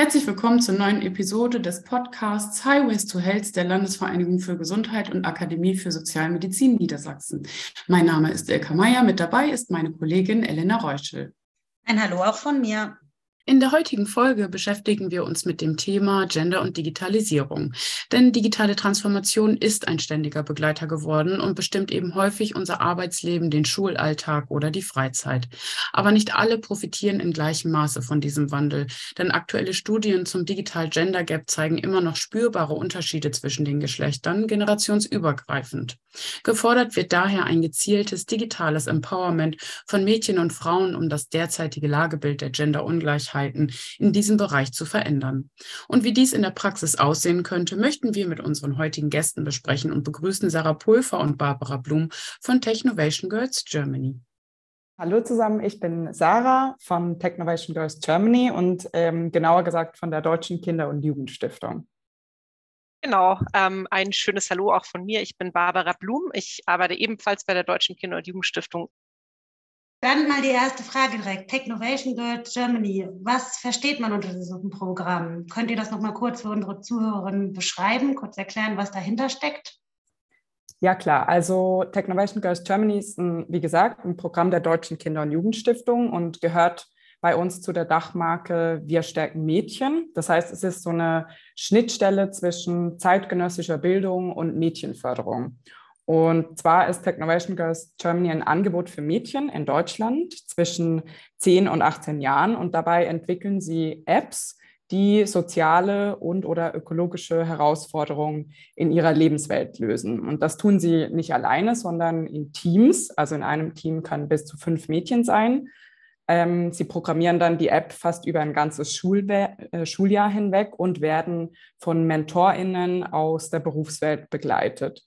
Herzlich willkommen zur neuen Episode des Podcasts Highways to Health der Landesvereinigung für Gesundheit und Akademie für Sozialmedizin Niedersachsen. Mein Name ist Ilka Meyer, mit dabei ist meine Kollegin Elena Reuschel. Ein Hallo auch von mir. In der heutigen Folge beschäftigen wir uns mit dem Thema Gender und Digitalisierung. Denn digitale Transformation ist ein ständiger Begleiter geworden und bestimmt eben häufig unser Arbeitsleben, den Schulalltag oder die Freizeit. Aber nicht alle profitieren in gleichem Maße von diesem Wandel. Denn aktuelle Studien zum Digital Gender Gap zeigen immer noch spürbare Unterschiede zwischen den Geschlechtern, generationsübergreifend. Gefordert wird daher ein gezieltes digitales Empowerment von Mädchen und Frauen, um das derzeitige Lagebild der Genderungleichheit Möglichkeiten in diesem Bereich zu verändern. Und wie dies in der Praxis aussehen könnte, möchten wir mit unseren heutigen Gästen besprechen und begrüßen Sarah Pulver und Barbara Blum von Technovation Girls Germany. Hallo zusammen, ich bin Sarah von Technovation Girls Germany und ähm, genauer gesagt von der Deutschen Kinder- und Jugendstiftung. Genau, ähm, ein schönes Hallo auch von mir. Ich bin Barbara Blum. Ich arbeite ebenfalls bei der Deutschen Kinder- und Jugendstiftung dann mal die erste Frage direkt. Technovation Girls Germany. Was versteht man unter diesem Programm? Könnt ihr das nochmal kurz für unsere Zuhörerinnen beschreiben, kurz erklären, was dahinter steckt? Ja, klar. Also Technovation Girls Germany ist, ein, wie gesagt, ein Programm der Deutschen Kinder- und Jugendstiftung und gehört bei uns zu der Dachmarke Wir stärken Mädchen. Das heißt, es ist so eine Schnittstelle zwischen zeitgenössischer Bildung und Mädchenförderung. Und zwar ist Technovation Girls Germany ein Angebot für Mädchen in Deutschland zwischen 10 und 18 Jahren. Und dabei entwickeln sie Apps, die soziale und oder ökologische Herausforderungen in ihrer Lebenswelt lösen. Und das tun sie nicht alleine, sondern in Teams. Also in einem Team kann bis zu fünf Mädchen sein. Ähm, sie programmieren dann die App fast über ein ganzes Schulbe äh, Schuljahr hinweg und werden von MentorInnen aus der Berufswelt begleitet.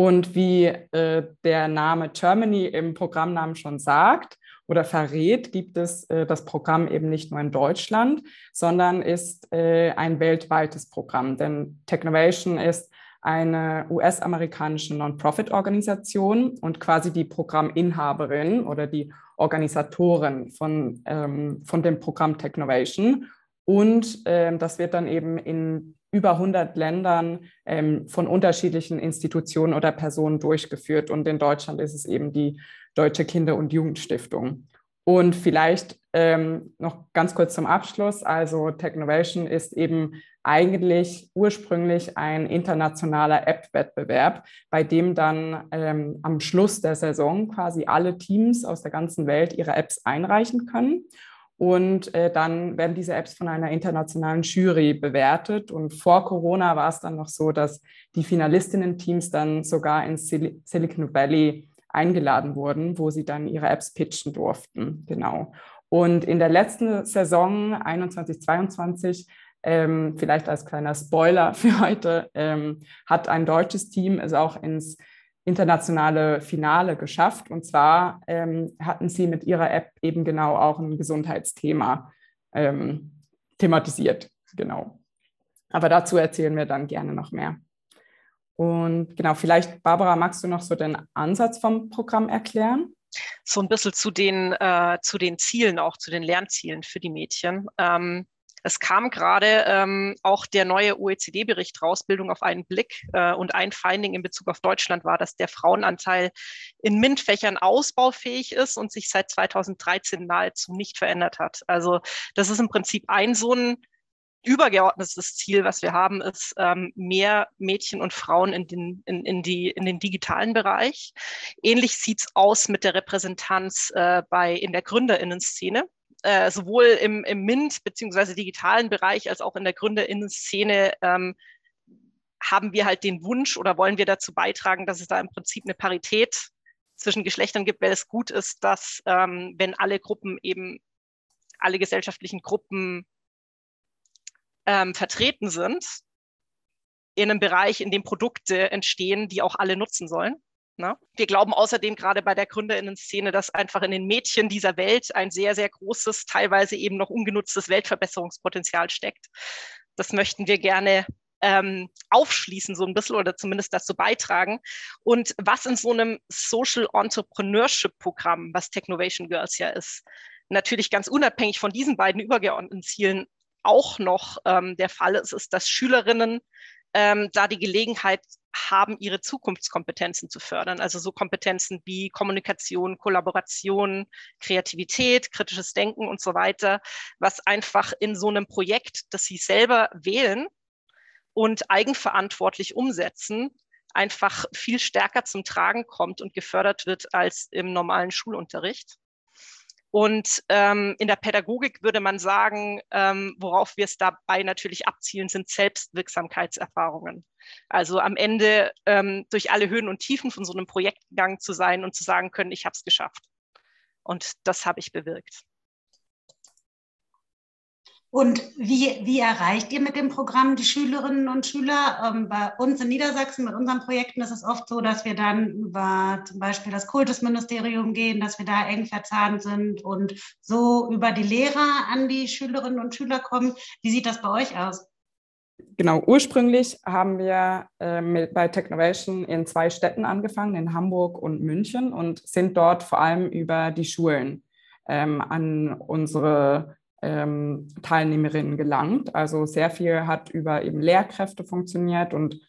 Und wie äh, der Name Germany im Programmnamen schon sagt oder verrät, gibt es äh, das Programm eben nicht nur in Deutschland, sondern ist äh, ein weltweites Programm. Denn Technovation ist eine US-amerikanische Non-Profit-Organisation und quasi die Programminhaberin oder die Organisatorin von, ähm, von dem Programm Technovation. Und äh, das wird dann eben in über 100 Ländern ähm, von unterschiedlichen Institutionen oder Personen durchgeführt. Und in Deutschland ist es eben die Deutsche Kinder- und Jugendstiftung. Und vielleicht ähm, noch ganz kurz zum Abschluss. Also Technovation ist eben eigentlich ursprünglich ein internationaler App-Wettbewerb, bei dem dann ähm, am Schluss der Saison quasi alle Teams aus der ganzen Welt ihre Apps einreichen können. Und äh, dann werden diese Apps von einer internationalen Jury bewertet. Und vor Corona war es dann noch so, dass die Finalistinnen-Teams dann sogar ins Sil Silicon Valley eingeladen wurden, wo sie dann ihre Apps pitchen durften. Genau. Und in der letzten Saison 21, 22 ähm, vielleicht als kleiner Spoiler für heute, ähm, hat ein deutsches Team es auch ins internationale Finale geschafft. Und zwar ähm, hatten sie mit ihrer App eben genau auch ein Gesundheitsthema ähm, thematisiert. Genau. Aber dazu erzählen wir dann gerne noch mehr. Und genau, vielleicht, Barbara, magst du noch so den Ansatz vom Programm erklären? So ein bisschen zu den, äh, zu den Zielen, auch zu den Lernzielen für die Mädchen. Ähm, es kam gerade ähm, auch der neue OECD-Bericht raus, Bildung auf einen Blick. Äh, und ein Finding in Bezug auf Deutschland war, dass der Frauenanteil in MINT-Fächern ausbaufähig ist und sich seit 2013 nahezu nicht verändert hat. Also das ist im Prinzip ein so ein übergeordnetes Ziel, was wir haben, ist ähm, mehr Mädchen und Frauen in den, in, in, die, in den digitalen Bereich. Ähnlich sieht's aus mit der Repräsentanz äh, bei, in der Gründerinnenszene äh, sowohl im, im MINT beziehungsweise digitalen Bereich als auch in der Gründerinnen-Szene ähm, haben wir halt den Wunsch oder wollen wir dazu beitragen, dass es da im Prinzip eine Parität zwischen Geschlechtern gibt, weil es gut ist, dass ähm, wenn alle Gruppen eben, alle gesellschaftlichen Gruppen ähm, vertreten sind, in einem Bereich, in dem Produkte entstehen, die auch alle nutzen sollen. Ne? Wir glauben außerdem gerade bei der Gründerinnen-Szene, dass einfach in den Mädchen dieser Welt ein sehr, sehr großes, teilweise eben noch ungenutztes Weltverbesserungspotenzial steckt. Das möchten wir gerne ähm, aufschließen, so ein bisschen oder zumindest dazu beitragen. Und was in so einem Social Entrepreneurship Programm, was Technovation Girls ja ist, natürlich ganz unabhängig von diesen beiden übergeordneten Zielen auch noch ähm, der Fall ist, ist, dass Schülerinnen ähm, da die Gelegenheit haben, ihre Zukunftskompetenzen zu fördern. Also so Kompetenzen wie Kommunikation, Kollaboration, Kreativität, kritisches Denken und so weiter, was einfach in so einem Projekt, das sie selber wählen und eigenverantwortlich umsetzen, einfach viel stärker zum Tragen kommt und gefördert wird als im normalen Schulunterricht. Und ähm, in der Pädagogik würde man sagen, ähm, worauf wir es dabei natürlich abzielen, sind Selbstwirksamkeitserfahrungen. Also am Ende ähm, durch alle Höhen und Tiefen von so einem Projekt gegangen zu sein und zu sagen können, ich habe es geschafft. Und das habe ich bewirkt. Und wie, wie erreicht ihr mit dem Programm die Schülerinnen und Schüler? Ähm, bei uns in Niedersachsen mit unseren Projekten ist es oft so, dass wir dann über zum Beispiel das Kultusministerium gehen, dass wir da eng verzahnt sind und so über die Lehrer an die Schülerinnen und Schüler kommen. Wie sieht das bei euch aus? Genau, ursprünglich haben wir äh, mit, bei Technovation in zwei Städten angefangen, in Hamburg und München, und sind dort vor allem über die Schulen ähm, an unsere ähm, Teilnehmerinnen gelangt. Also sehr viel hat über eben Lehrkräfte funktioniert und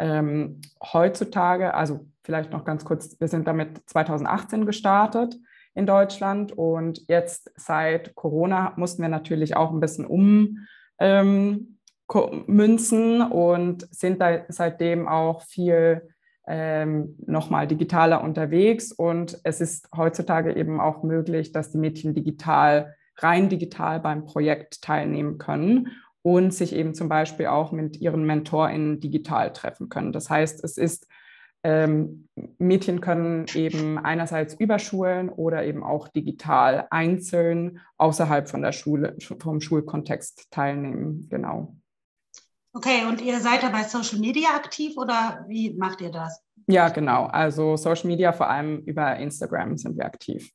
ähm, heutzutage, also vielleicht noch ganz kurz, wir sind damit 2018 gestartet in Deutschland und jetzt seit Corona mussten wir natürlich auch ein bisschen ummünzen ähm, und sind da seitdem auch viel ähm, nochmal digitaler unterwegs und es ist heutzutage eben auch möglich, dass die Mädchen digital rein digital beim Projekt teilnehmen können und sich eben zum Beispiel auch mit ihren MentorInnen digital treffen können. Das heißt, es ist ähm, Mädchen können eben einerseits über Schulen oder eben auch digital einzeln außerhalb von der Schule, vom Schulkontext teilnehmen. Genau. Okay, und ihr seid da bei Social Media aktiv oder wie macht ihr das? Ja, genau. Also Social Media, vor allem über Instagram sind wir aktiv.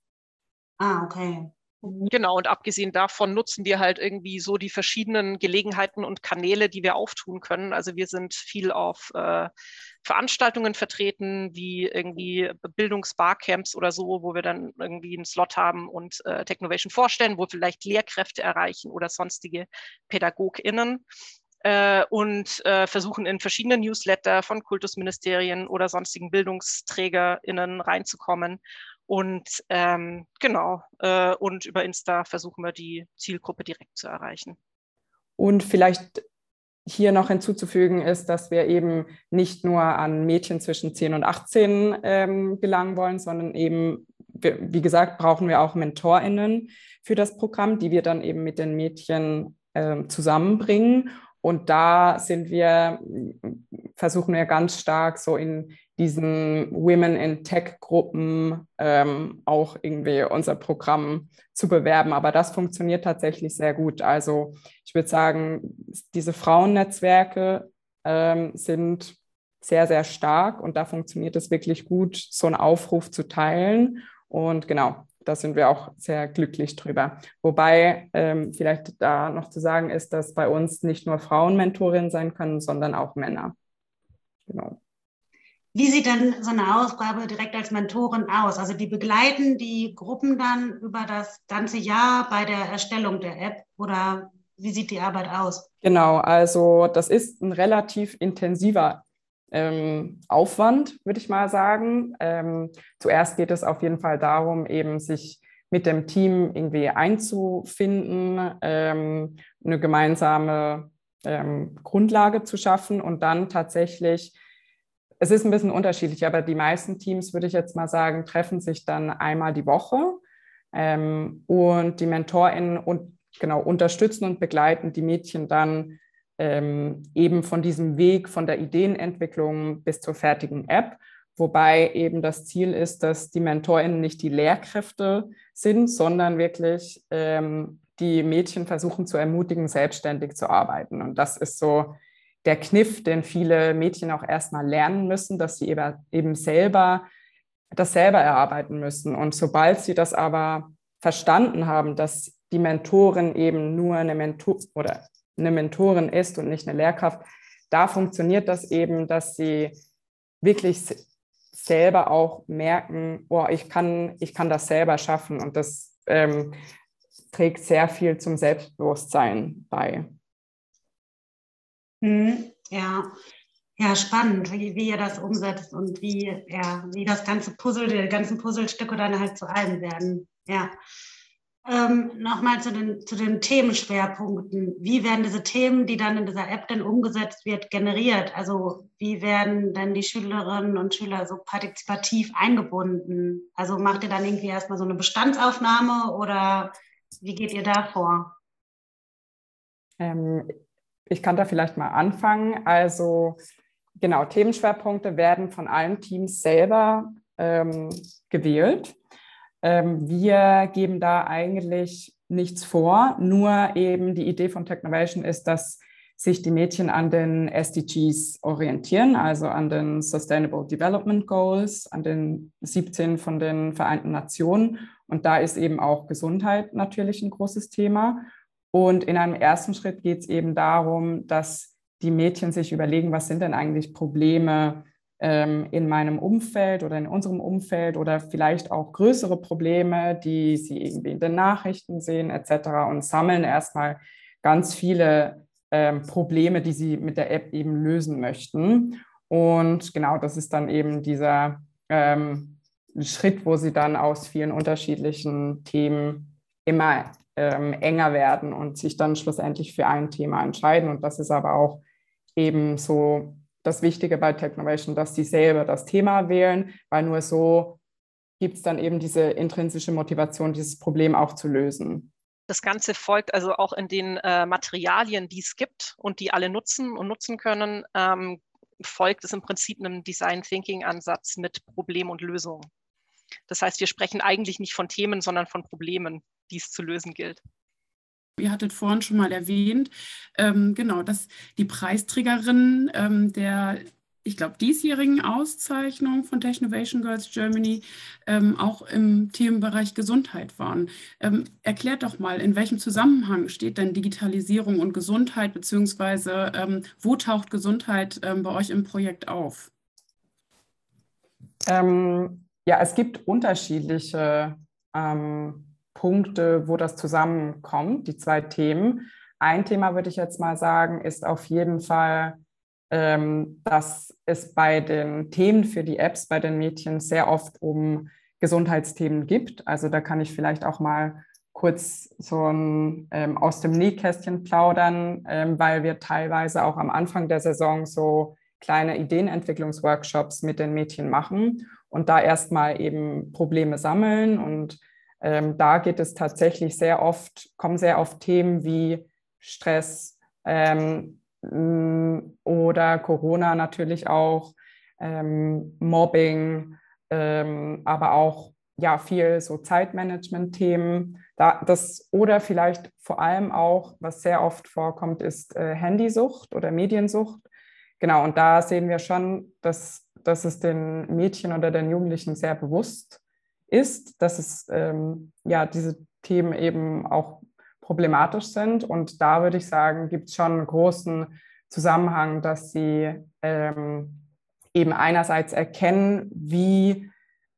Ah, okay. Genau, und abgesehen davon nutzen wir halt irgendwie so die verschiedenen Gelegenheiten und Kanäle, die wir auftun können. Also wir sind viel auf äh, Veranstaltungen vertreten, wie irgendwie Bildungsbarcamps oder so, wo wir dann irgendwie einen Slot haben und äh, Technovation vorstellen, wo vielleicht Lehrkräfte erreichen oder sonstige PädagogInnen äh, und äh, versuchen in verschiedene Newsletter von Kultusministerien oder sonstigen BildungsträgerInnen reinzukommen und ähm, genau, äh, und über Insta versuchen wir die Zielgruppe direkt zu erreichen. Und vielleicht hier noch hinzuzufügen ist, dass wir eben nicht nur an Mädchen zwischen 10 und 18 ähm, gelangen wollen, sondern eben, wie gesagt, brauchen wir auch MentorInnen für das Programm, die wir dann eben mit den Mädchen äh, zusammenbringen. Und da sind wir, versuchen wir ganz stark so in diesen Women in Tech-Gruppen ähm, auch irgendwie unser Programm zu bewerben. Aber das funktioniert tatsächlich sehr gut. Also ich würde sagen, diese Frauennetzwerke ähm, sind sehr, sehr stark und da funktioniert es wirklich gut, so einen Aufruf zu teilen. Und genau, da sind wir auch sehr glücklich drüber. Wobei ähm, vielleicht da noch zu sagen ist, dass bei uns nicht nur Frauen Mentorinnen sein können, sondern auch Männer. Genau. Wie sieht denn so eine Aufgabe direkt als Mentorin aus? Also die begleiten die Gruppen dann über das ganze Jahr bei der Erstellung der App oder wie sieht die Arbeit aus? Genau, also das ist ein relativ intensiver ähm, Aufwand, würde ich mal sagen. Ähm, zuerst geht es auf jeden Fall darum, eben sich mit dem Team irgendwie einzufinden, ähm, eine gemeinsame ähm, Grundlage zu schaffen und dann tatsächlich es ist ein bisschen unterschiedlich, aber die meisten Teams, würde ich jetzt mal sagen, treffen sich dann einmal die Woche ähm, und die MentorInnen und, genau, unterstützen und begleiten die Mädchen dann ähm, eben von diesem Weg von der Ideenentwicklung bis zur fertigen App. Wobei eben das Ziel ist, dass die MentorInnen nicht die Lehrkräfte sind, sondern wirklich ähm, die Mädchen versuchen zu ermutigen, selbstständig zu arbeiten. Und das ist so der Kniff, den viele Mädchen auch erstmal lernen müssen, dass sie eben selber das selber erarbeiten müssen. Und sobald sie das aber verstanden haben, dass die Mentorin eben nur eine Mentor oder eine Mentorin ist und nicht eine Lehrkraft, da funktioniert das eben, dass sie wirklich selber auch merken, oh, ich kann, ich kann das selber schaffen. Und das ähm, trägt sehr viel zum Selbstbewusstsein bei. Mhm. Ja, ja, spannend, wie, wie ihr das umsetzt und wie, ja, wie das ganze Puzzle, die ganzen Puzzlestücke dann halt zu einem werden. Ja. Ähm, Nochmal zu den, zu den Themenschwerpunkten. Wie werden diese Themen, die dann in dieser App denn umgesetzt wird, generiert? Also wie werden denn die Schülerinnen und Schüler so partizipativ eingebunden? Also macht ihr dann irgendwie erstmal so eine Bestandsaufnahme oder wie geht ihr da vor? Ähm, ich kann da vielleicht mal anfangen. Also genau, Themenschwerpunkte werden von allen Teams selber ähm, gewählt. Ähm, wir geben da eigentlich nichts vor, nur eben die Idee von Technovation ist, dass sich die Mädchen an den SDGs orientieren, also an den Sustainable Development Goals, an den 17 von den Vereinten Nationen. Und da ist eben auch Gesundheit natürlich ein großes Thema. Und in einem ersten Schritt geht es eben darum, dass die Mädchen sich überlegen, was sind denn eigentlich Probleme in meinem Umfeld oder in unserem Umfeld oder vielleicht auch größere Probleme, die sie irgendwie in den Nachrichten sehen etc. und sammeln erstmal ganz viele ähm, Probleme, die sie mit der App eben lösen möchten. Und genau, das ist dann eben dieser ähm, Schritt, wo sie dann aus vielen unterschiedlichen Themen immer ähm, enger werden und sich dann schlussendlich für ein Thema entscheiden. Und das ist aber auch eben so das Wichtige bei Technovation, dass sie selber das Thema wählen, weil nur so gibt es dann eben diese intrinsische Motivation, dieses Problem auch zu lösen. Das Ganze folgt also auch in den äh, Materialien, die es gibt und die alle nutzen und nutzen können, ähm, folgt es im Prinzip einem Design Thinking Ansatz mit Problem und Lösung. Das heißt, wir sprechen eigentlich nicht von Themen, sondern von Problemen, die es zu lösen gilt. Ihr hattet vorhin schon mal erwähnt, ähm, genau, dass die Preisträgerin ähm, der, ich glaube, diesjährigen Auszeichnung von Technovation Girls Germany ähm, auch im Themenbereich Gesundheit waren. Ähm, erklärt doch mal, in welchem Zusammenhang steht denn Digitalisierung und Gesundheit, beziehungsweise ähm, wo taucht Gesundheit ähm, bei euch im Projekt auf? ja, es gibt unterschiedliche ähm, Punkte, wo das zusammenkommt, die zwei Themen. Ein Thema würde ich jetzt mal sagen, ist auf jeden Fall, ähm, dass es bei den Themen für die Apps bei den Mädchen sehr oft um Gesundheitsthemen gibt. Also da kann ich vielleicht auch mal kurz so ein, ähm, aus dem Nähkästchen plaudern, ähm, weil wir teilweise auch am Anfang der Saison so kleine Ideenentwicklungsworkshops mit den Mädchen machen und da erstmal eben Probleme sammeln und ähm, da geht es tatsächlich sehr oft, kommen sehr oft Themen wie Stress ähm, oder Corona natürlich auch, ähm, Mobbing, ähm, aber auch ja viel so Zeitmanagement-Themen. Da, das, oder vielleicht vor allem auch, was sehr oft vorkommt, ist äh, Handysucht oder Mediensucht. Genau, und da sehen wir schon, dass, dass es den Mädchen oder den Jugendlichen sehr bewusst ist, dass es ähm, ja diese Themen eben auch problematisch sind. Und da würde ich sagen, gibt es schon einen großen Zusammenhang, dass sie ähm, eben einerseits erkennen, wie,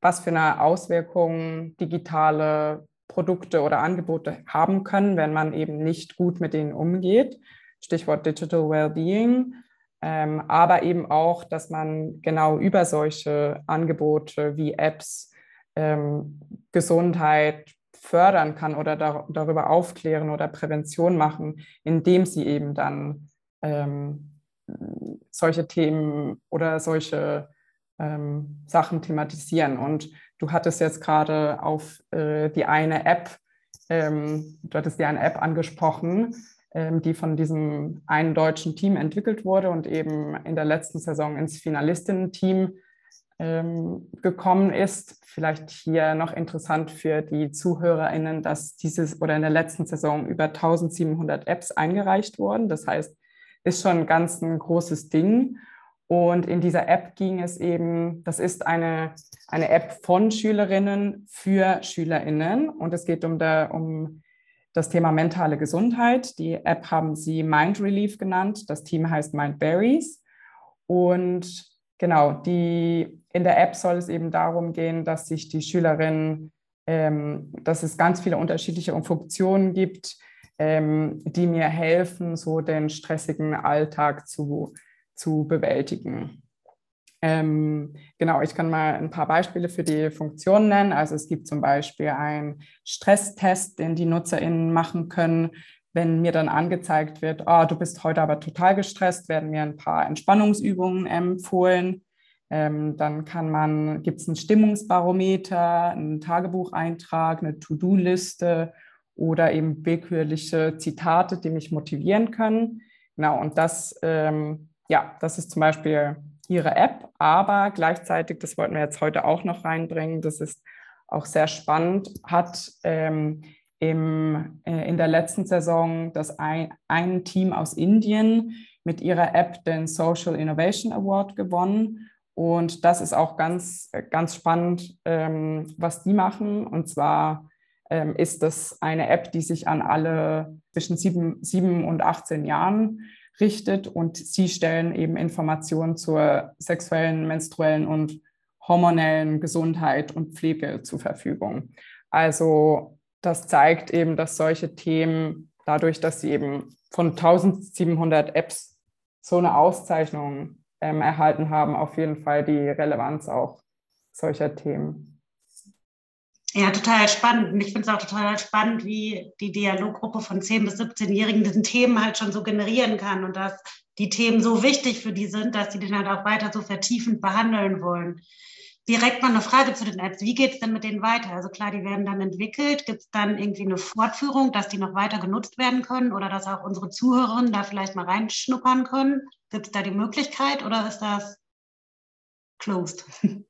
was für eine Auswirkung digitale Produkte oder Angebote haben können, wenn man eben nicht gut mit denen umgeht. Stichwort Digital Wellbeing. Ähm, aber eben auch, dass man genau über solche Angebote wie Apps ähm, Gesundheit fördern kann oder dar darüber aufklären oder Prävention machen, indem sie eben dann ähm, solche Themen oder solche ähm, Sachen thematisieren. Und du hattest jetzt gerade auf äh, die eine App, ähm, du hattest die eine App angesprochen, ähm, die von diesem einen deutschen Team entwickelt wurde und eben in der letzten Saison ins Finalistinnen-Team gekommen ist. Vielleicht hier noch interessant für die ZuhörerInnen, dass dieses oder in der letzten Saison über 1700 Apps eingereicht wurden. Das heißt, ist schon ganz ein großes Ding. Und in dieser App ging es eben, das ist eine, eine App von Schülerinnen für SchülerInnen und es geht um, der, um das Thema mentale Gesundheit. Die App haben sie Mind Relief genannt. Das Team heißt Mind Berries. Und genau, die, in der App soll es eben darum gehen, dass sich die Schülerinnen ähm, dass es ganz viele unterschiedliche Funktionen gibt, ähm, die mir helfen, so den stressigen Alltag zu, zu bewältigen. Ähm, genau, ich kann mal ein paar Beispiele für die Funktionen nennen. Also es gibt zum Beispiel einen Stresstest, den die NutzerInnen machen können. Wenn mir dann angezeigt wird, oh, du bist heute aber total gestresst, werden mir ein paar Entspannungsübungen empfohlen. Ähm, dann kann man, gibt es ein Stimmungsbarometer, einen Tagebucheintrag, eine To-Do-Liste oder eben willkürliche Zitate, die mich motivieren können. Genau, und das, ähm, ja, das ist zum Beispiel Ihre App, aber gleichzeitig, das wollten wir jetzt heute auch noch reinbringen, das ist auch sehr spannend, hat ähm, im, äh, in der letzten Saison das ein, ein Team aus Indien mit ihrer App den Social Innovation Award gewonnen. Und das ist auch ganz, ganz spannend, ähm, was die machen. Und zwar ähm, ist das eine App, die sich an alle zwischen sieben, sieben und 18 Jahren richtet und sie stellen eben Informationen zur sexuellen, menstruellen und hormonellen Gesundheit und Pflege zur Verfügung. Also das zeigt eben, dass solche Themen dadurch, dass sie eben von 1700 Apps so eine Auszeichnung ähm, erhalten haben, auf jeden Fall die Relevanz auch solcher Themen. Ja, total spannend. Und ich finde es auch total spannend, wie die Dialoggruppe von 10- bis 17-Jährigen diesen Themen halt schon so generieren kann und dass die Themen so wichtig für die sind, dass sie den halt auch weiter so vertiefend behandeln wollen. Direkt mal eine Frage zu den Apps. Wie geht es denn mit denen weiter? Also klar, die werden dann entwickelt. Gibt es dann irgendwie eine Fortführung, dass die noch weiter genutzt werden können oder dass auch unsere Zuhörerinnen da vielleicht mal reinschnuppern können? Gibt es da die Möglichkeit oder ist das closed?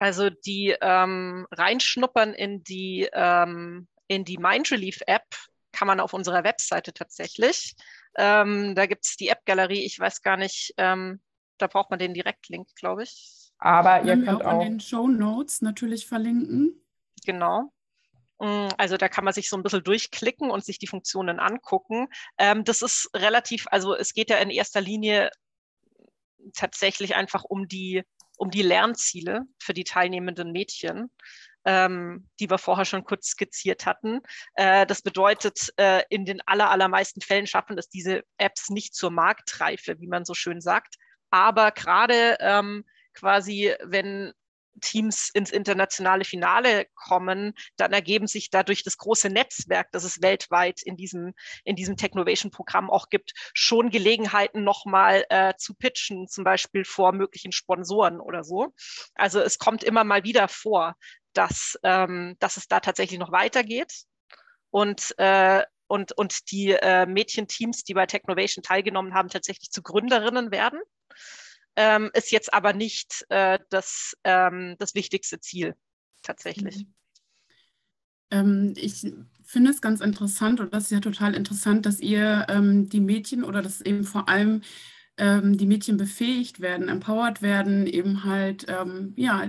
Also die ähm, reinschnuppern in die, ähm, in die Mindrelief App kann man auf unserer Webseite tatsächlich. Ähm, da gibt es die App-Galerie, ich weiß gar nicht, ähm, da braucht man den Direktlink, glaube ich. Aber ihr könnt auch, auch in den Show Notes natürlich verlinken. Genau. Mm, also da kann man sich so ein bisschen durchklicken und sich die Funktionen angucken. Ähm, das ist relativ, also es geht ja in erster Linie tatsächlich einfach um die um die Lernziele für die teilnehmenden Mädchen, ähm, die wir vorher schon kurz skizziert hatten. Äh, das bedeutet, äh, in den aller, allermeisten Fällen schaffen es diese Apps nicht zur Marktreife, wie man so schön sagt. Aber gerade ähm, quasi, wenn Teams ins internationale Finale kommen, dann ergeben sich dadurch das große Netzwerk, das es weltweit in diesem, in diesem Technovation-Programm auch gibt, schon Gelegenheiten nochmal äh, zu pitchen, zum Beispiel vor möglichen Sponsoren oder so. Also es kommt immer mal wieder vor, dass, ähm, dass es da tatsächlich noch weitergeht. Und äh, und, und die äh, Mädchenteams, die bei Technovation teilgenommen haben, tatsächlich zu Gründerinnen werden ähm, ist jetzt aber nicht äh, das, ähm, das wichtigste Ziel tatsächlich. Mhm. Ähm, ich finde es ganz interessant und das ist ja total interessant, dass ihr ähm, die Mädchen oder dass eben vor allem ähm, die Mädchen befähigt werden, empowered werden, eben halt ähm, ja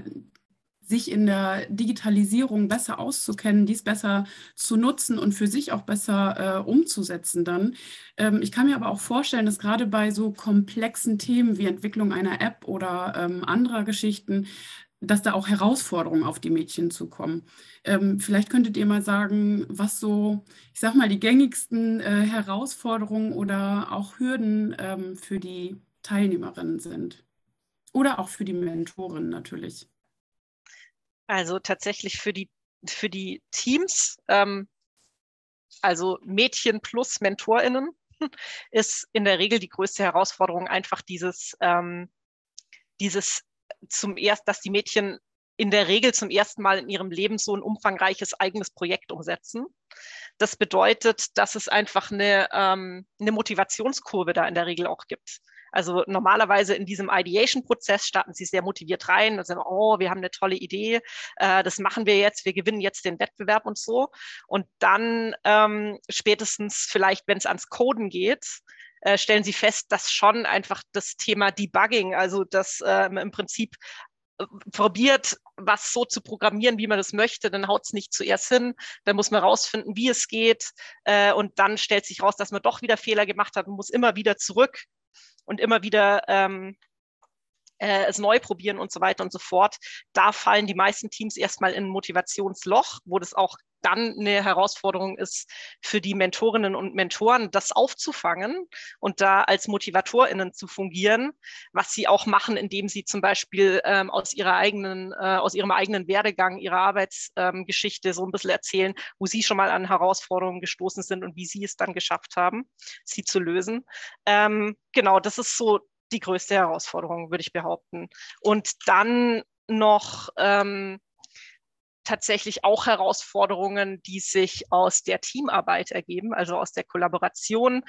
sich in der Digitalisierung besser auszukennen, dies besser zu nutzen und für sich auch besser äh, umzusetzen dann. Ähm, ich kann mir aber auch vorstellen, dass gerade bei so komplexen Themen wie Entwicklung einer App oder ähm, anderer Geschichten, dass da auch Herausforderungen auf die Mädchen zukommen. Ähm, vielleicht könntet ihr mal sagen, was so, ich sag mal, die gängigsten äh, Herausforderungen oder auch Hürden ähm, für die Teilnehmerinnen sind. Oder auch für die Mentoren natürlich. Also tatsächlich für die, für die Teams, ähm, also Mädchen plus MentorInnen, ist in der Regel die größte Herausforderung einfach dieses, ähm, dieses zum erst, dass die Mädchen in der Regel zum ersten Mal in ihrem Leben so ein umfangreiches eigenes Projekt umsetzen. Das bedeutet, dass es einfach eine, ähm, eine Motivationskurve da in der Regel auch gibt. Also normalerweise in diesem Ideation-Prozess starten sie sehr motiviert rein und sagen, oh, wir haben eine tolle Idee, äh, das machen wir jetzt, wir gewinnen jetzt den Wettbewerb und so. Und dann ähm, spätestens vielleicht, wenn es ans Coden geht, äh, stellen sie fest, dass schon einfach das Thema Debugging, also das ähm, im Prinzip äh, probiert, was so zu programmieren, wie man das möchte, dann haut es nicht zuerst hin, dann muss man rausfinden, wie es geht äh, und dann stellt sich raus, dass man doch wieder Fehler gemacht hat und muss immer wieder zurück und immer wieder ähm, äh, es neu probieren und so weiter und so fort. Da fallen die meisten Teams erstmal in ein Motivationsloch, wo das auch dann eine Herausforderung ist für die Mentorinnen und Mentoren, das aufzufangen und da als MotivatorInnen zu fungieren, was sie auch machen, indem sie zum Beispiel ähm, aus ihrer eigenen, äh, aus ihrem eigenen Werdegang, ihrer Arbeitsgeschichte ähm, so ein bisschen erzählen, wo sie schon mal an Herausforderungen gestoßen sind und wie sie es dann geschafft haben, sie zu lösen. Ähm, genau, das ist so die größte Herausforderung, würde ich behaupten. Und dann noch ähm, tatsächlich auch Herausforderungen, die sich aus der Teamarbeit ergeben, also aus der Kollaboration.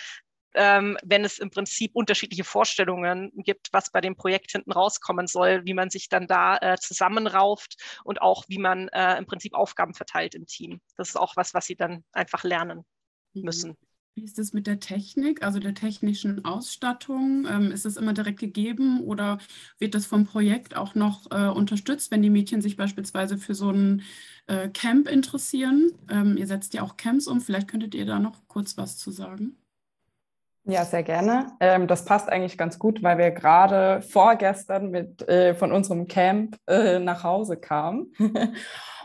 Ähm, wenn es im Prinzip unterschiedliche Vorstellungen gibt, was bei dem Projekt hinten rauskommen soll, wie man sich dann da äh, zusammenrauft und auch wie man äh, im Prinzip Aufgaben verteilt im Team. Das ist auch was, was sie dann einfach lernen mhm. müssen. Wie ist es mit der Technik, also der technischen Ausstattung? Ähm, ist das immer direkt gegeben oder wird das vom Projekt auch noch äh, unterstützt, wenn die Mädchen sich beispielsweise für so ein äh, Camp interessieren? Ähm, ihr setzt ja auch Camps um, vielleicht könntet ihr da noch kurz was zu sagen. Ja, sehr gerne. Ähm, das passt eigentlich ganz gut, weil wir gerade vorgestern mit, äh, von unserem Camp äh, nach Hause kamen.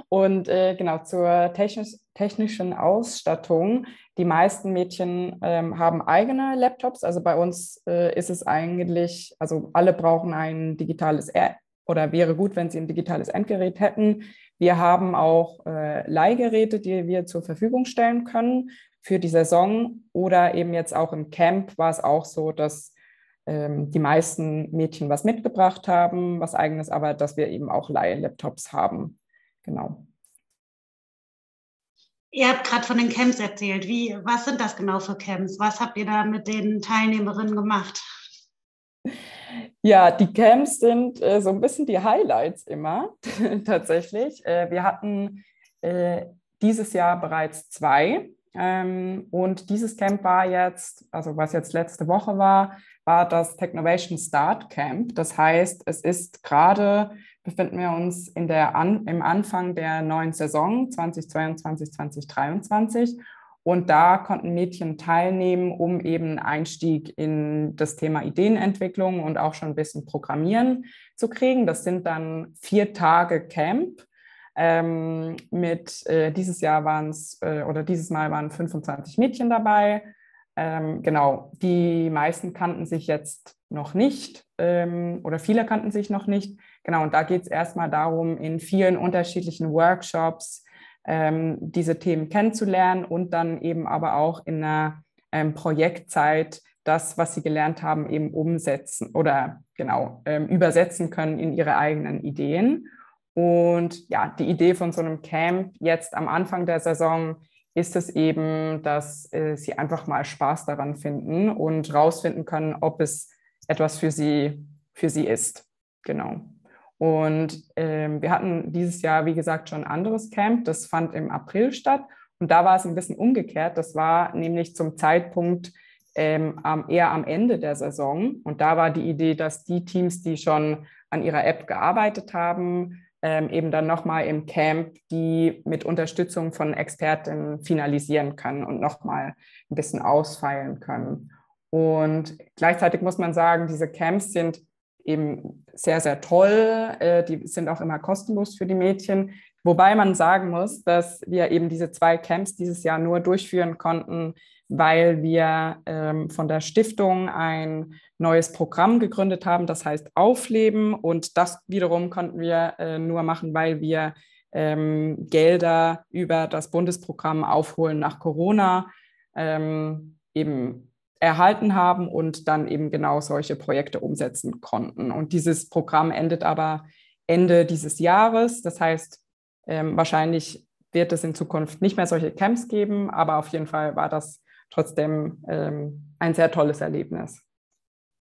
Und äh, genau zur technisch, technischen Ausstattung. Die meisten Mädchen ähm, haben eigene Laptops. Also bei uns äh, ist es eigentlich, also alle brauchen ein digitales er oder wäre gut, wenn sie ein digitales Endgerät hätten. Wir haben auch äh, Leihgeräte, die wir zur Verfügung stellen können für die Saison oder eben jetzt auch im Camp war es auch so, dass ähm, die meisten Mädchen was mitgebracht haben, was eigenes, aber dass wir eben auch Leih-Laptops haben. Genau. Ihr habt gerade von den Camps erzählt. Wie, was sind das genau für Camps? Was habt ihr da mit den Teilnehmerinnen gemacht? Ja, die Camps sind äh, so ein bisschen die Highlights immer tatsächlich. Äh, wir hatten äh, dieses Jahr bereits zwei. Ähm, und dieses Camp war jetzt, also was jetzt letzte Woche war, war das Technovation Start Camp. Das heißt, es ist gerade, befinden wir uns in der An im Anfang der neuen Saison 2022, 2023. Und da konnten Mädchen teilnehmen, um eben Einstieg in das Thema Ideenentwicklung und auch schon ein bisschen Programmieren zu kriegen. Das sind dann vier Tage Camp ähm, mit äh, dieses Jahr waren es äh, oder dieses Mal waren 25 Mädchen dabei. Ähm, genau, die meisten kannten sich jetzt noch nicht ähm, oder viele kannten sich noch nicht. Genau, und da geht es erstmal darum, in vielen unterschiedlichen Workshops ähm, diese Themen kennenzulernen und dann eben aber auch in einer ähm, Projektzeit das, was sie gelernt haben, eben umsetzen oder genau ähm, übersetzen können in ihre eigenen Ideen. Und ja, die Idee von so einem Camp jetzt am Anfang der Saison ist es eben, dass äh, sie einfach mal Spaß daran finden und rausfinden können, ob es etwas für sie, für sie ist. Genau. Und ähm, wir hatten dieses Jahr, wie gesagt, schon ein anderes Camp. Das fand im April statt. Und da war es ein bisschen umgekehrt. Das war nämlich zum Zeitpunkt ähm, eher am Ende der Saison. Und da war die Idee, dass die Teams, die schon an ihrer App gearbeitet haben, ähm, eben dann nochmal im Camp die mit Unterstützung von Experten finalisieren können und nochmal ein bisschen ausfeilen können. Und gleichzeitig muss man sagen, diese Camps sind eben sehr, sehr toll. Äh, die sind auch immer kostenlos für die Mädchen. Wobei man sagen muss, dass wir eben diese zwei Camps dieses Jahr nur durchführen konnten, weil wir ähm, von der Stiftung ein neues Programm gegründet haben, das heißt Aufleben. Und das wiederum konnten wir äh, nur machen, weil wir ähm, Gelder über das Bundesprogramm Aufholen nach Corona ähm, eben erhalten haben und dann eben genau solche Projekte umsetzen konnten. Und dieses Programm endet aber Ende dieses Jahres. Das heißt, ähm, wahrscheinlich wird es in Zukunft nicht mehr solche Camps geben, aber auf jeden Fall war das trotzdem ähm, ein sehr tolles Erlebnis.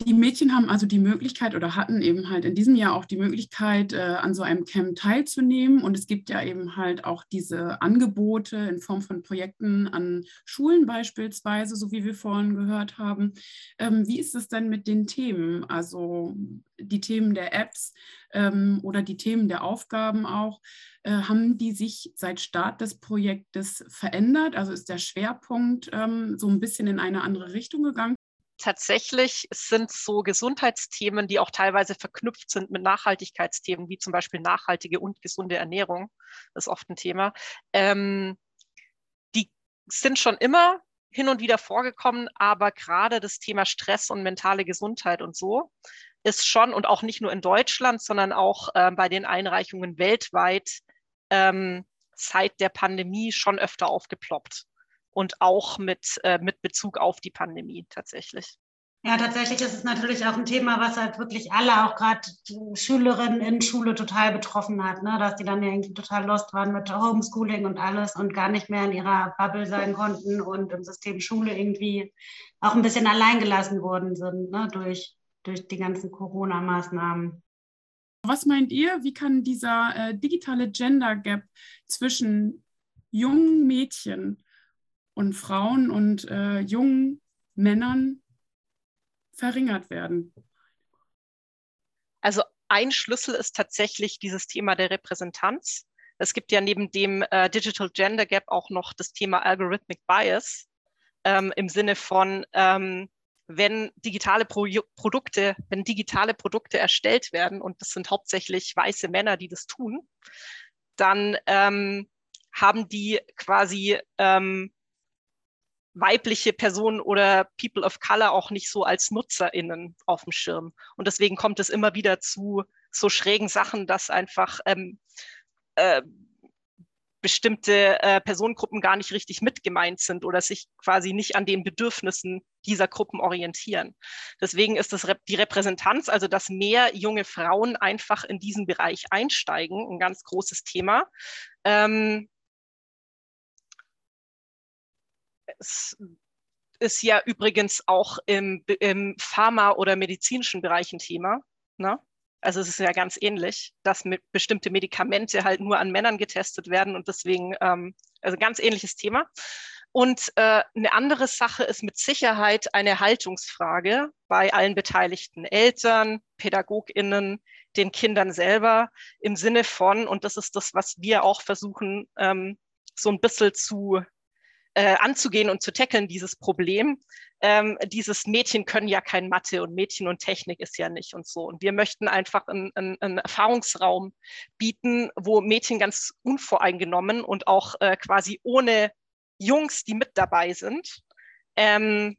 Die Mädchen haben also die Möglichkeit oder hatten eben halt in diesem Jahr auch die Möglichkeit, äh, an so einem Camp teilzunehmen. Und es gibt ja eben halt auch diese Angebote in Form von Projekten an Schulen beispielsweise, so wie wir vorhin gehört haben. Ähm, wie ist es denn mit den Themen? Also die Themen der Apps ähm, oder die Themen der Aufgaben auch. Äh, haben die sich seit Start des Projektes verändert? Also ist der Schwerpunkt ähm, so ein bisschen in eine andere Richtung gegangen? Tatsächlich sind so Gesundheitsthemen, die auch teilweise verknüpft sind mit Nachhaltigkeitsthemen, wie zum Beispiel nachhaltige und gesunde Ernährung, das ist oft ein Thema. Ähm, die sind schon immer hin und wieder vorgekommen, aber gerade das Thema Stress und mentale Gesundheit und so ist schon und auch nicht nur in Deutschland, sondern auch äh, bei den Einreichungen weltweit ähm, seit der Pandemie schon öfter aufgeploppt und auch mit, äh, mit Bezug auf die Pandemie tatsächlich. Ja, tatsächlich ist es natürlich auch ein Thema, was halt wirklich alle, auch gerade Schülerinnen in Schule total betroffen hat, ne? dass die dann ja irgendwie total lost waren mit Homeschooling und alles und gar nicht mehr in ihrer Bubble sein konnten und im System Schule irgendwie auch ein bisschen alleingelassen worden sind ne? durch, durch die ganzen Corona-Maßnahmen. Was meint ihr, wie kann dieser äh, digitale Gender Gap zwischen jungen Mädchen und Frauen und äh, jungen Männern verringert werden? Also ein Schlüssel ist tatsächlich dieses Thema der Repräsentanz. Es gibt ja neben dem äh, Digital Gender Gap auch noch das Thema Algorithmic Bias ähm, im Sinne von, ähm, wenn digitale Pro Produkte, wenn digitale Produkte erstellt werden, und das sind hauptsächlich weiße Männer, die das tun, dann ähm, haben die quasi ähm, weibliche Personen oder People of Color auch nicht so als NutzerInnen auf dem Schirm. Und deswegen kommt es immer wieder zu so schrägen Sachen, dass einfach ähm, äh, bestimmte äh, Personengruppen gar nicht richtig mitgemeint sind oder sich quasi nicht an den Bedürfnissen dieser Gruppen orientieren. Deswegen ist das die Repräsentanz, also dass mehr junge Frauen einfach in diesen Bereich einsteigen, ein ganz großes Thema. Ähm, es ist ja übrigens auch im, im Pharma- oder medizinischen Bereich ein Thema. Ne? Also es ist ja ganz ähnlich, dass bestimmte Medikamente halt nur an Männern getestet werden und deswegen, ähm, also ganz ähnliches Thema. Und äh, eine andere Sache ist mit Sicherheit eine Haltungsfrage bei allen beteiligten Eltern, PädagogInnen, den Kindern selber im Sinne von, und das ist das, was wir auch versuchen, ähm, so ein bisschen zu äh, anzugehen und zu tackeln, dieses Problem. Ähm, dieses Mädchen können ja kein Mathe und Mädchen und Technik ist ja nicht und so. Und wir möchten einfach einen, einen, einen Erfahrungsraum bieten, wo Mädchen ganz unvoreingenommen und auch äh, quasi ohne Jungs, die mit dabei sind, ähm,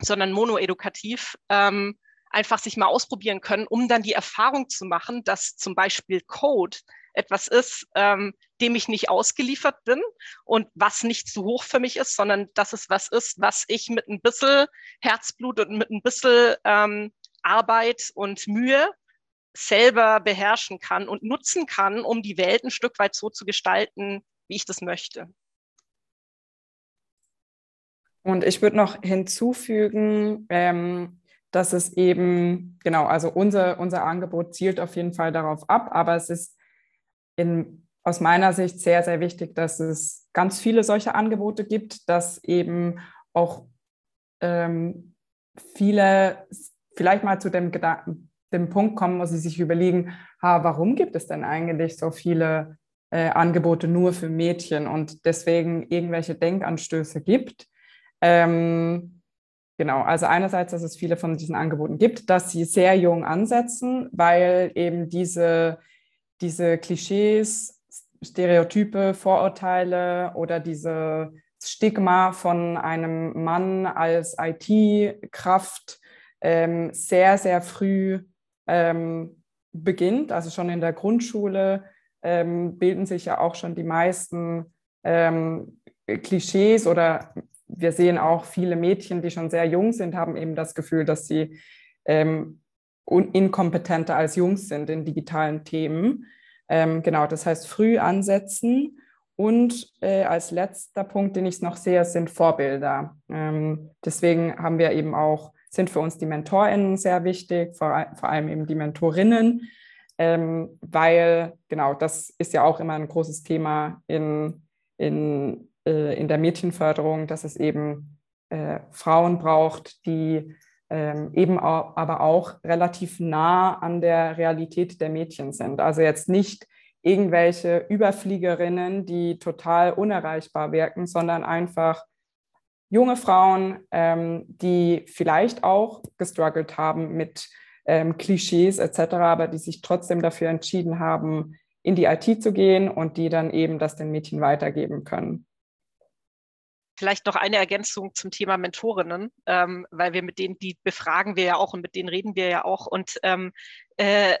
sondern monoedukativ, ähm, einfach sich mal ausprobieren können, um dann die Erfahrung zu machen, dass zum Beispiel Code etwas ist, ähm, dem ich nicht ausgeliefert bin und was nicht zu hoch für mich ist, sondern dass es was ist, was ich mit ein bisschen Herzblut und mit ein bisschen ähm, Arbeit und Mühe selber beherrschen kann und nutzen kann, um die Welt ein Stück weit so zu gestalten, wie ich das möchte. Und ich würde noch hinzufügen, ähm, dass es eben, genau, also unser, unser Angebot zielt auf jeden Fall darauf ab, aber es ist in, aus meiner Sicht sehr, sehr wichtig, dass es ganz viele solche Angebote gibt, dass eben auch ähm, viele vielleicht mal zu dem, dem Punkt kommen, wo sie sich überlegen, ha, warum gibt es denn eigentlich so viele äh, Angebote nur für Mädchen und deswegen irgendwelche Denkanstöße gibt. Ähm, genau, also einerseits, dass es viele von diesen Angeboten gibt, dass sie sehr jung ansetzen, weil eben diese diese Klischees, Stereotype, Vorurteile oder diese Stigma von einem Mann als IT-Kraft ähm, sehr, sehr früh ähm, beginnt. Also schon in der Grundschule ähm, bilden sich ja auch schon die meisten ähm, Klischees oder wir sehen auch viele Mädchen, die schon sehr jung sind, haben eben das Gefühl, dass sie ähm, inkompetenter als Jungs sind in digitalen Themen. Ähm, genau, das heißt früh ansetzen. Und äh, als letzter Punkt, den ich noch sehe, sind Vorbilder. Ähm, deswegen haben wir eben auch, sind für uns die MentorInnen sehr wichtig, vor, vor allem eben die Mentorinnen, ähm, weil genau, das ist ja auch immer ein großes Thema in, in, äh, in der Mädchenförderung, dass es eben äh, Frauen braucht, die ähm, eben auch, aber auch relativ nah an der Realität der Mädchen sind. Also jetzt nicht irgendwelche Überfliegerinnen, die total unerreichbar wirken, sondern einfach junge Frauen, ähm, die vielleicht auch gestruggelt haben mit ähm, Klischees etc., aber die sich trotzdem dafür entschieden haben, in die IT zu gehen und die dann eben das den Mädchen weitergeben können. Vielleicht noch eine Ergänzung zum Thema Mentorinnen, ähm, weil wir mit denen, die befragen wir ja auch und mit denen reden wir ja auch. Und ähm, äh,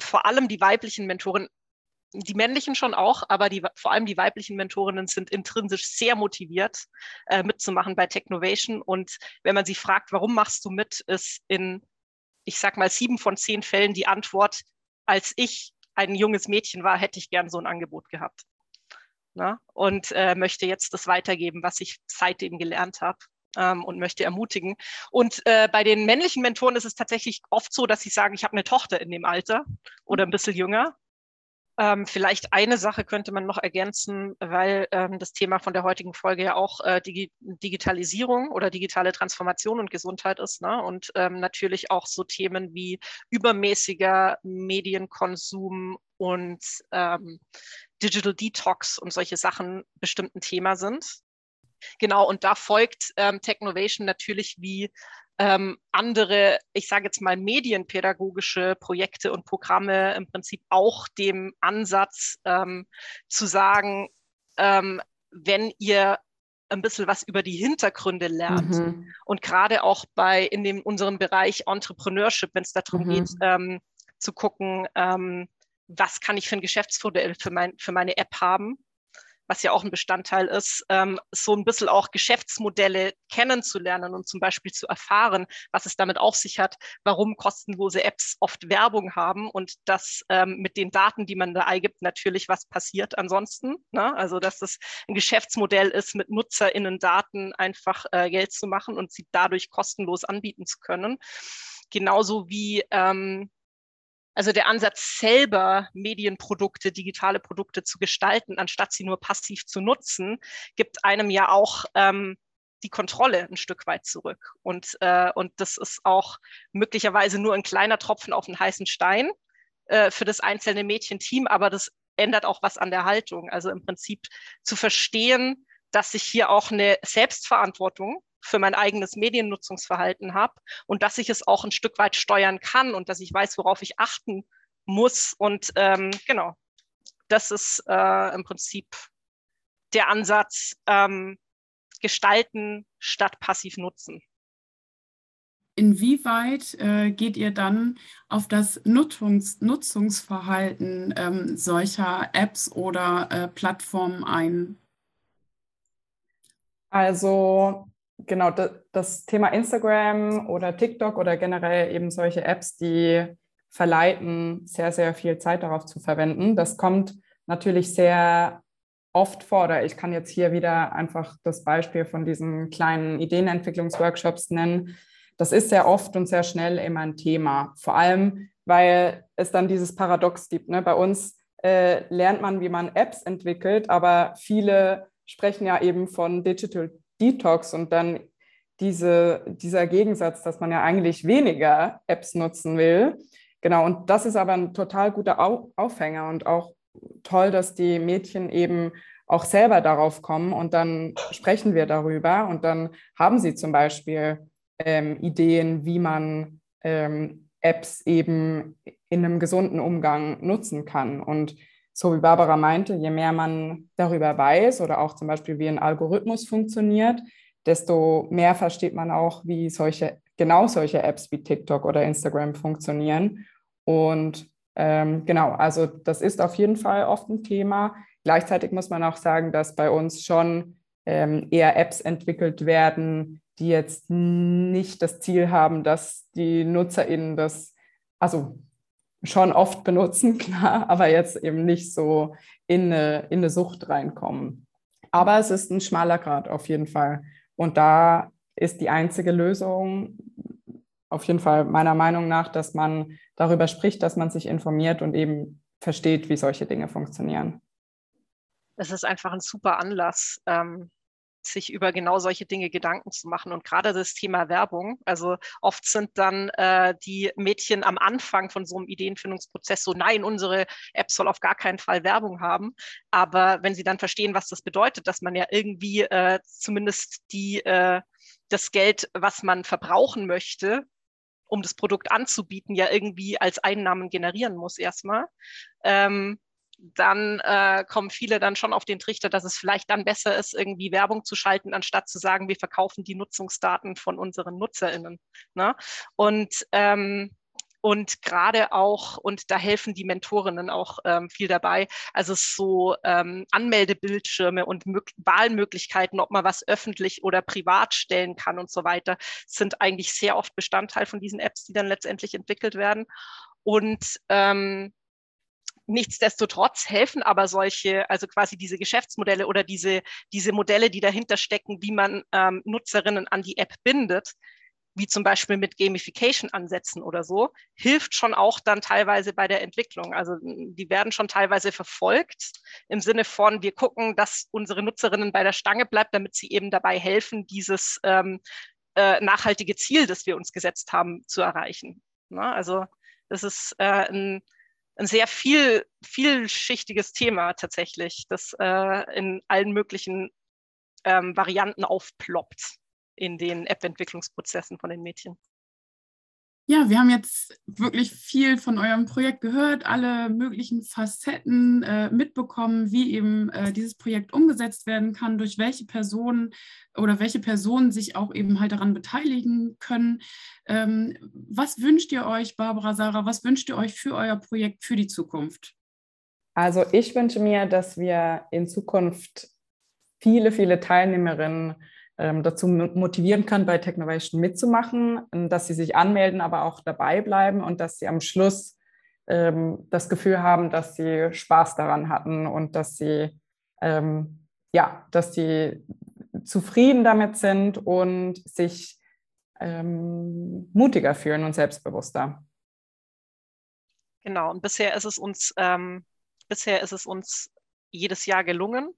vor allem die weiblichen Mentorinnen, die männlichen schon auch, aber die, vor allem die weiblichen Mentorinnen sind intrinsisch sehr motiviert, äh, mitzumachen bei Technovation. Und wenn man sie fragt, warum machst du mit, ist in, ich sag mal, sieben von zehn Fällen die Antwort, als ich ein junges Mädchen war, hätte ich gern so ein Angebot gehabt ne? und äh, möchte jetzt das weitergeben, was ich seitdem gelernt habe. Ähm, und möchte ermutigen. Und äh, bei den männlichen Mentoren ist es tatsächlich oft so, dass sie sagen, ich habe eine Tochter in dem Alter oder ein bisschen jünger. Ähm, vielleicht eine Sache könnte man noch ergänzen, weil ähm, das Thema von der heutigen Folge ja auch äh, Digi Digitalisierung oder digitale Transformation und Gesundheit ist. Ne? Und ähm, natürlich auch so Themen wie übermäßiger Medienkonsum und ähm, Digital Detox und solche Sachen bestimmt ein Thema sind. Genau, und da folgt ähm, Technovation natürlich wie ähm, andere, ich sage jetzt mal, medienpädagogische Projekte und Programme im Prinzip auch dem Ansatz ähm, zu sagen, ähm, wenn ihr ein bisschen was über die Hintergründe lernt mhm. und gerade auch bei in dem unserem Bereich Entrepreneurship, wenn es darum mhm. geht, ähm, zu gucken, ähm, was kann ich für ein Geschäftsmodell für, mein, für meine App haben, was ja auch ein Bestandteil ist, ähm, so ein bisschen auch Geschäftsmodelle kennenzulernen und zum Beispiel zu erfahren, was es damit auf sich hat, warum kostenlose Apps oft Werbung haben und dass ähm, mit den Daten, die man da eingibt, natürlich was passiert ansonsten. Ne? Also dass es ein Geschäftsmodell ist, mit NutzerInnen Daten einfach äh, Geld zu machen und sie dadurch kostenlos anbieten zu können. Genauso wie ähm, also der Ansatz selber, Medienprodukte, digitale Produkte zu gestalten, anstatt sie nur passiv zu nutzen, gibt einem ja auch ähm, die Kontrolle ein Stück weit zurück. Und, äh, und das ist auch möglicherweise nur ein kleiner Tropfen auf einen heißen Stein äh, für das einzelne Mädchenteam, aber das ändert auch was an der Haltung. Also im Prinzip zu verstehen, dass ich hier auch eine Selbstverantwortung für mein eigenes Mediennutzungsverhalten habe und dass ich es auch ein Stück weit steuern kann und dass ich weiß, worauf ich achten muss. Und ähm, genau, das ist äh, im Prinzip der Ansatz, ähm, gestalten statt passiv nutzen. Inwieweit äh, geht ihr dann auf das Nutzungs Nutzungsverhalten ähm, solcher Apps oder äh, Plattformen ein? Also genau, das Thema Instagram oder TikTok oder generell eben solche Apps, die verleiten, sehr, sehr viel Zeit darauf zu verwenden. Das kommt natürlich sehr oft vor, oder ich kann jetzt hier wieder einfach das Beispiel von diesen kleinen Ideenentwicklungsworkshops nennen. Das ist sehr oft und sehr schnell immer ein Thema, vor allem, weil es dann dieses Paradox gibt. Ne? Bei uns äh, lernt man, wie man Apps entwickelt, aber viele sprechen ja eben von Digital Detox und dann diese, dieser Gegensatz, dass man ja eigentlich weniger Apps nutzen will. Genau, und das ist aber ein total guter Aufhänger und auch toll, dass die Mädchen eben auch selber darauf kommen und dann sprechen wir darüber und dann haben sie zum Beispiel ähm, Ideen, wie man ähm, Apps eben in einem gesunden Umgang nutzen kann. Und so wie Barbara meinte, je mehr man darüber weiß oder auch zum Beispiel wie ein Algorithmus funktioniert, desto mehr versteht man auch, wie solche, genau solche Apps wie TikTok oder Instagram funktionieren. Und ähm, genau, also das ist auf jeden Fall oft ein Thema. Gleichzeitig muss man auch sagen, dass bei uns schon ähm, eher Apps entwickelt werden, die jetzt nicht das Ziel haben, dass die NutzerInnen das, also schon oft benutzen, klar, aber jetzt eben nicht so in eine, in eine Sucht reinkommen. Aber es ist ein schmaler Grad auf jeden Fall. Und da ist die einzige Lösung, auf jeden Fall meiner Meinung nach, dass man darüber spricht, dass man sich informiert und eben versteht, wie solche Dinge funktionieren. Es ist einfach ein super Anlass, ähm, sich über genau solche Dinge Gedanken zu machen. Und gerade das Thema Werbung, also oft sind dann äh, die Mädchen am Anfang von so einem Ideenfindungsprozess so, nein, unsere App soll auf gar keinen Fall Werbung haben. Aber wenn sie dann verstehen, was das bedeutet, dass man ja irgendwie äh, zumindest die, äh, das Geld, was man verbrauchen möchte, um das Produkt anzubieten, ja irgendwie als Einnahmen generieren muss erstmal. Ähm, dann äh, kommen viele dann schon auf den Trichter, dass es vielleicht dann besser ist, irgendwie Werbung zu schalten, anstatt zu sagen, wir verkaufen die Nutzungsdaten von unseren NutzerInnen. Ne? Und ähm, und gerade auch, und da helfen die Mentorinnen auch ähm, viel dabei, also so ähm, Anmeldebildschirme und Wahlmöglichkeiten, ob man was öffentlich oder privat stellen kann und so weiter, sind eigentlich sehr oft Bestandteil von diesen Apps, die dann letztendlich entwickelt werden. Und ähm, Nichtsdestotrotz helfen aber solche, also quasi diese Geschäftsmodelle oder diese, diese Modelle, die dahinter stecken, wie man ähm, Nutzerinnen an die App bindet, wie zum Beispiel mit Gamification-Ansätzen oder so, hilft schon auch dann teilweise bei der Entwicklung. Also die werden schon teilweise verfolgt im Sinne von, wir gucken, dass unsere Nutzerinnen bei der Stange bleibt, damit sie eben dabei helfen, dieses ähm, äh, nachhaltige Ziel, das wir uns gesetzt haben, zu erreichen. Na, also das ist äh, ein ein sehr viel, vielschichtiges Thema tatsächlich, das äh, in allen möglichen ähm, Varianten aufploppt in den App-Entwicklungsprozessen von den Mädchen. Ja, wir haben jetzt wirklich viel von eurem Projekt gehört, alle möglichen Facetten äh, mitbekommen, wie eben äh, dieses Projekt umgesetzt werden kann, durch welche Personen oder welche Personen sich auch eben halt daran beteiligen können. Ähm, was wünscht ihr euch, Barbara, Sarah, was wünscht ihr euch für euer Projekt für die Zukunft? Also ich wünsche mir, dass wir in Zukunft viele, viele Teilnehmerinnen ähm, dazu motivieren kann, bei Technovation mitzumachen, dass sie sich anmelden, aber auch dabei bleiben und dass sie am Schluss ähm, das Gefühl haben, dass sie Spaß daran hatten und dass sie ähm, ja, dass sie zufrieden damit sind und sich ähm, mutiger fühlen und selbstbewusster. Genau, und bisher ist es uns, ähm, bisher ist es uns jedes Jahr gelungen,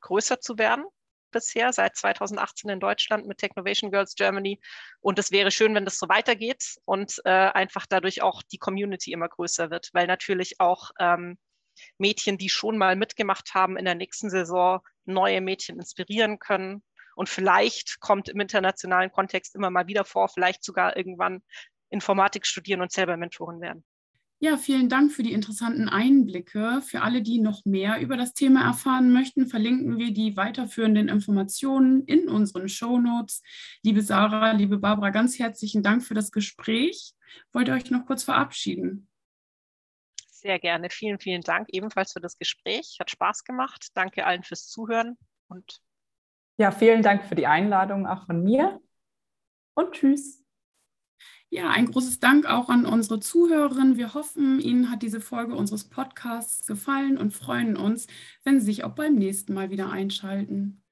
größer zu werden bisher, seit 2018 in Deutschland mit Technovation Girls Germany. Und es wäre schön, wenn das so weitergeht und äh, einfach dadurch auch die Community immer größer wird, weil natürlich auch ähm, Mädchen, die schon mal mitgemacht haben, in der nächsten Saison neue Mädchen inspirieren können. Und vielleicht kommt im internationalen Kontext immer mal wieder vor, vielleicht sogar irgendwann Informatik studieren und selber Mentoren werden. Ja, vielen Dank für die interessanten Einblicke. Für alle, die noch mehr über das Thema erfahren möchten, verlinken wir die weiterführenden Informationen in unseren Shownotes. Liebe Sarah, liebe Barbara, ganz herzlichen Dank für das Gespräch. Wollt ihr euch noch kurz verabschieden? Sehr gerne. Vielen, vielen Dank ebenfalls für das Gespräch. Hat Spaß gemacht. Danke allen fürs Zuhören und ja, vielen Dank für die Einladung auch von mir und tschüss. Ja, ein großes Dank auch an unsere Zuhörerinnen. Wir hoffen, Ihnen hat diese Folge unseres Podcasts gefallen und freuen uns, wenn Sie sich auch beim nächsten Mal wieder einschalten.